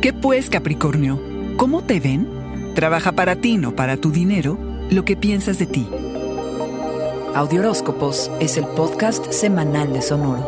¿Qué pues, Capricornio? ¿Cómo te ven? Trabaja para ti, no para tu dinero, lo que piensas de ti. Audioróscopos es el podcast semanal de Sonoro.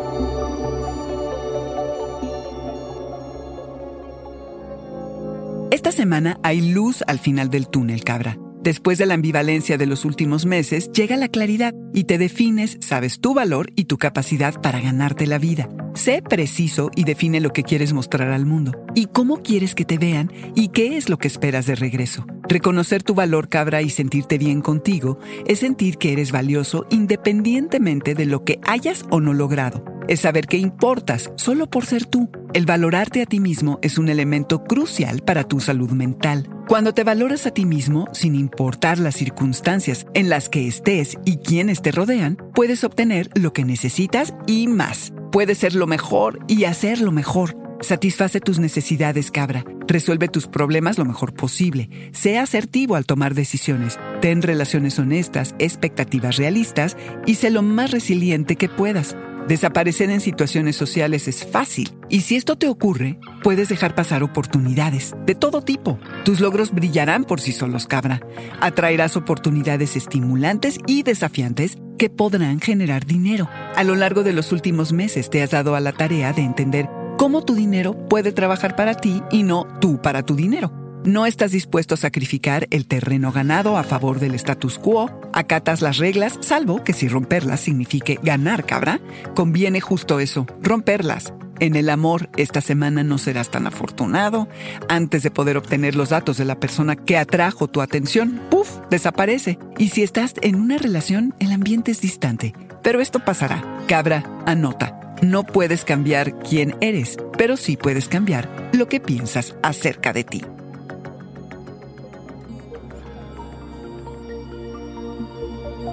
Esta semana hay luz al final del túnel, cabra. Después de la ambivalencia de los últimos meses, llega la claridad y te defines, sabes tu valor y tu capacidad para ganarte la vida. Sé preciso y define lo que quieres mostrar al mundo y cómo quieres que te vean y qué es lo que esperas de regreso. Reconocer tu valor, cabra, y sentirte bien contigo es sentir que eres valioso independientemente de lo que hayas o no logrado. Es saber que importas solo por ser tú. El valorarte a ti mismo es un elemento crucial para tu salud mental. Cuando te valoras a ti mismo, sin importar las circunstancias en las que estés y quienes te rodean, puedes obtener lo que necesitas y más. Puedes ser lo mejor y hacer lo mejor. Satisface tus necesidades, cabra. Resuelve tus problemas lo mejor posible. Sé asertivo al tomar decisiones. Ten relaciones honestas, expectativas realistas y sé lo más resiliente que puedas. Desaparecer en situaciones sociales es fácil y si esto te ocurre, puedes dejar pasar oportunidades de todo tipo. Tus logros brillarán por sí solos, cabra. Atraerás oportunidades estimulantes y desafiantes que podrán generar dinero. A lo largo de los últimos meses te has dado a la tarea de entender cómo tu dinero puede trabajar para ti y no tú para tu dinero. No estás dispuesto a sacrificar el terreno ganado a favor del status quo, acatas las reglas, salvo que si romperlas signifique ganar, cabra, conviene justo eso, romperlas. En el amor, esta semana no serás tan afortunado. Antes de poder obtener los datos de la persona que atrajo tu atención, ¡puf! desaparece. Y si estás en una relación, el ambiente es distante. Pero esto pasará. Cabra, anota. No puedes cambiar quién eres, pero sí puedes cambiar lo que piensas acerca de ti.